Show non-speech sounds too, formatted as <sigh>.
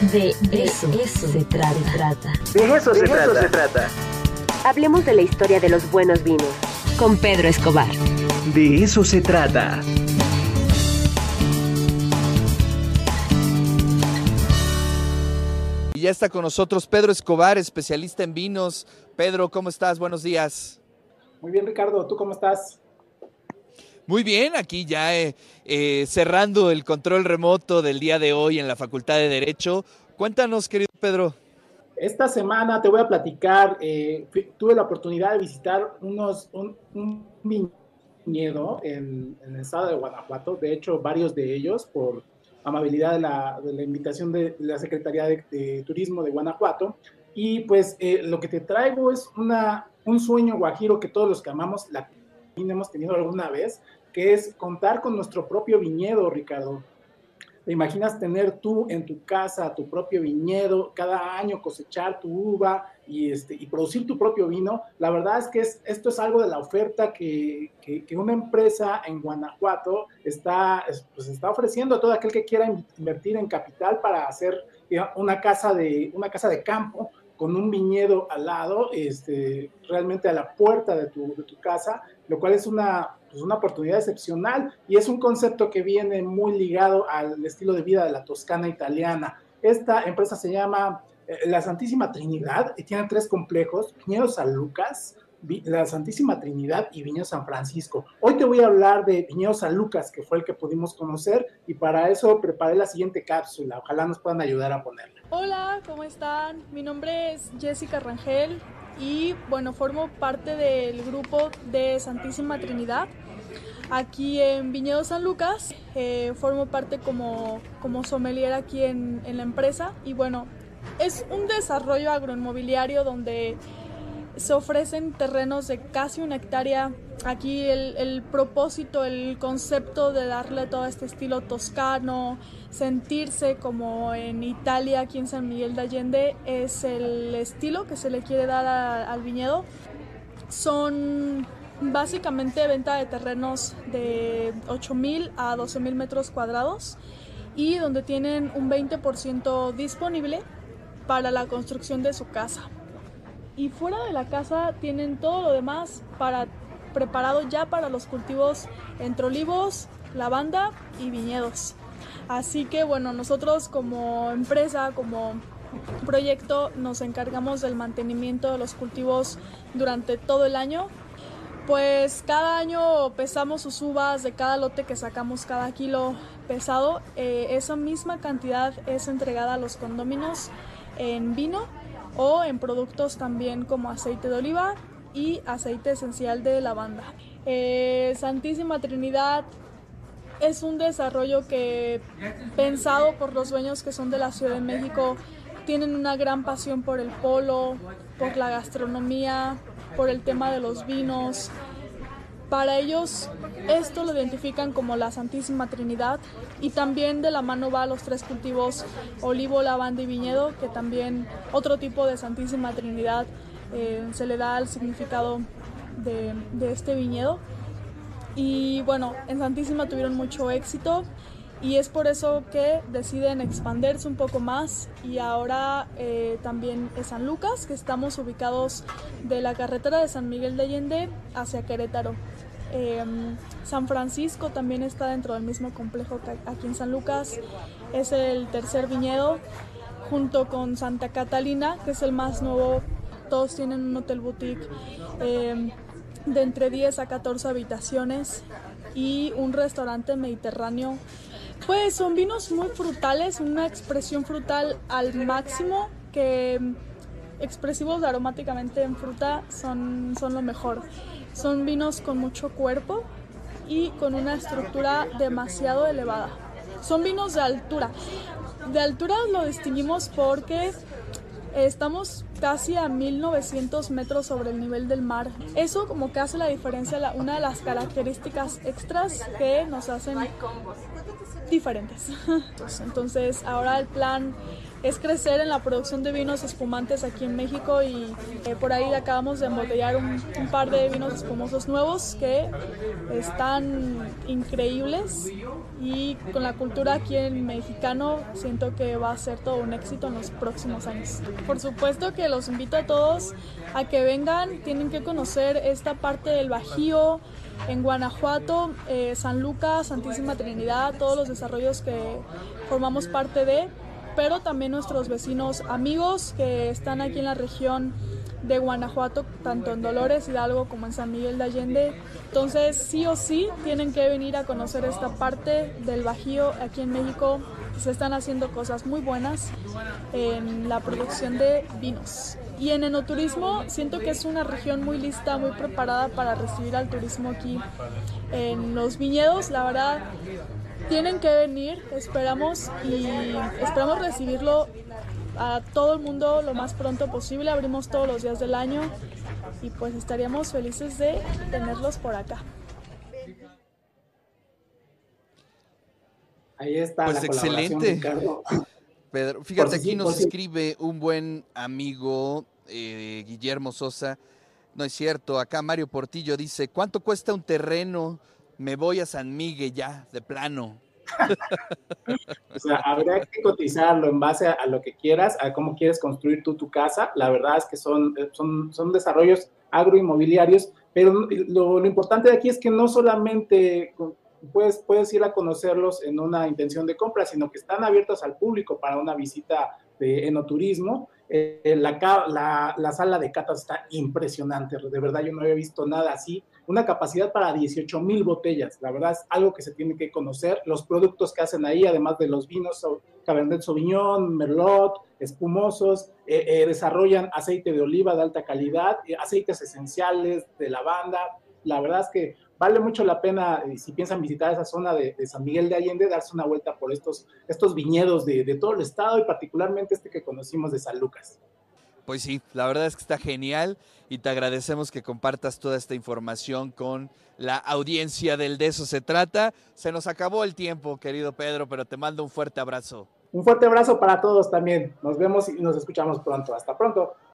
De eso, se trata. De eso, se, se trata. Hablemos de la historia de los buenos vinos. Con Pedro Escobar. De eso se trata. Y ya está con nosotros Pedro Escobar, especialista en vinos. Pedro, ¿cómo estás? Buenos días. Muy bien, Ricardo. ¿Tú cómo estás? Muy bien, aquí ya eh, eh, cerrando el control remoto del día de hoy en la Facultad de Derecho. Cuéntanos, querido Pedro. Esta semana te voy a platicar, eh, tuve la oportunidad de visitar unos, un, viñedo en, el estado de Guanajuato, de hecho varios de ellos por amabilidad de la, de la invitación de la Secretaría de, Turismo de Guanajuato. Y pues lo que te traigo es una, un sueño guajiro que todos los que amamos la hemos tenido alguna vez, que es contar con nuestro propio viñedo, Ricardo. ¿Te imaginas tener tú en tu casa tu propio viñedo, cada año cosechar tu uva y, este, y producir tu propio vino? La verdad es que es, esto es algo de la oferta que, que, una empresa en Guanajuato está, pues está ofreciendo a todo aquel que quiera invertir en capital para hacer una casa de, una casa de campo con un viñedo al lado, este, realmente a la puerta de tu, de tu casa, lo cual es una, pues una oportunidad excepcional y es un concepto que viene muy ligado al estilo de vida de la Toscana italiana. Esta empresa se llama eh, La Santísima Trinidad y tiene tres complejos, Viñedo San Lucas, la Santísima Trinidad y Viñedo San Francisco. Hoy te voy a hablar de Viñedo San Lucas, que fue el que pudimos conocer, y para eso preparé la siguiente cápsula. Ojalá nos puedan ayudar a ponerla. Hola, ¿cómo están? Mi nombre es Jessica Rangel y bueno, formo parte del grupo de Santísima Trinidad. Aquí en Viñedo San Lucas, eh, formo parte como, como sommelier aquí en, en la empresa y bueno, es un desarrollo agroinmobiliario donde se ofrecen terrenos de casi una hectárea. Aquí el, propósito, el concepto de darle todo este estilo toscano, sentirse como en Italia, aquí en San Miguel de Allende, es el estilo que se le quiere dar al viñedo. Son básicamente venta de terrenos de 8.000 a 12.000 metros cuadrados y donde tienen un 20% disponible para la construcción de su casa y fuera de la casa tienen todo lo demás para preparado ya para los cultivos entre olivos, lavanda y viñedos. Así que bueno, nosotros como empresa, como proyecto, nos encargamos del mantenimiento de los cultivos durante todo el año. Pues cada año pesamos sus uvas de cada lote que sacamos cada kilo pesado. Eh, esa misma cantidad es entregada a los condóminos en vino o en productos también como aceite de oliva y aceite esencial de lavanda. Eh, Santísima Trinidad es un desarrollo que pensado por los dueños que son de la Ciudad de México, tienen una gran pasión por el polo, por la gastronomía, por el tema de los vinos, para ellos esto lo identifican como la Santísima Trinidad y también de la mano va los tres cultivos olivo, lavanda y viñedo, que también otro tipo de Santísima Trinidad eh, se le da al significado de, de este viñedo. Y bueno, en Santísima tuvieron mucho éxito y es por eso que deciden expandirse un poco más y ahora eh, también es San Lucas, que estamos ubicados de la carretera de San Miguel de Allende hacia Querétaro. Em, San Francisco también está dentro del mismo complejo que aquí en San Lucas. Es el tercer viñedo junto con Santa Catalina, que es el más nuevo. Todos tienen un hotel boutique em, de entre 10 a 14 habitaciones y un restaurante mediterráneo. Pues son vinos muy frutales, una expresión frutal al máximo que expresivos aromáticamente en fruta son, son lo mejor. Son vinos con mucho cuerpo y con una estructura demasiado elevada. Son vinos de altura. De altura lo distinguimos porque estamos casi a 1900 metros sobre el nivel del mar. Eso como que hace la diferencia, una de las características extras que nos hacen diferentes. <laughs> Entonces ahora el plan es crecer en la producción de vinos espumantes aquí en México y eh, por ahí acabamos de embotellar un, par de vinos espumosos nuevos que están increíbles y con la cultura aquí en mexicano siento que va a ser todo un éxito en los próximos años. Por supuesto que los invito a todos a que vengan, tienen que conocer esta parte del Bajío, en Guanajuato, eh, San Lucas, Santísima Trinidad, todos los desarrollos que formamos parte de, pero también nuestros vecinos amigos que están aquí en la región de Guanajuato, tanto en Dolores Hidalgo como en San Miguel de Allende. Entonces, sí o sí, tienen que venir a conocer esta parte del Bajío aquí en México. Se están haciendo cosas muy buenas en la producción de vinos. Y en enoturismo siento que es una región muy lista, muy preparada para recibir al turismo aquí en los viñedos. La verdad, tienen que venir, esperamos y esperamos recibirlo a todo el mundo lo más pronto posible. Abrimos todos los días del año y pues estaríamos felices de tenerlos por acá. Ahí está. Pues la excelente. Ricardo. Pedro, fíjate, aquí sí, nos escribe un buen amigo, eh, Guillermo Sosa. No es cierto, acá Mario Portillo dice, ¿cuánto cuesta un terreno? Me voy a San Miguel ya, de plano. <laughs> O sea, habría que cotizarlo en base a, lo que quieras, a cómo quieres construir tú tu casa. La verdad es que son, eh, son, son desarrollos agroinmobiliarios, pero lo, lo importante de aquí es que no solamente puedes, puedes ir a conocerlos en una intención de compra, sino que están abiertos al público para una visita de enoturismo. Eh, la, ca- la, la sala de catas está impresionante, de verdad yo no había visto nada así. Una capacidad para 18 mil botellas, la verdad es algo que se tiene que conocer. Los productos que hacen ahí, además de los vinos, Cabernet Sauvignon, Merlot, espumosos, eh, eh, desarrollan aceite de oliva de alta calidad, eh, aceites esenciales de lavanda. La verdad es que vale mucho la pena, si piensan visitar esa zona de, San Miguel de Allende, darse una vuelta por estos, estos viñedos de todo el estado y particularmente este que conocimos de San Lucas. Pues sí, la verdad es que está genial y te agradecemos que compartas toda esta información con la audiencia del De eso se trata. Se nos acabó el tiempo, querido Pedro, pero te mando un fuerte abrazo. Un fuerte abrazo para todos también. Nos vemos y nos escuchamos pronto. Hasta pronto.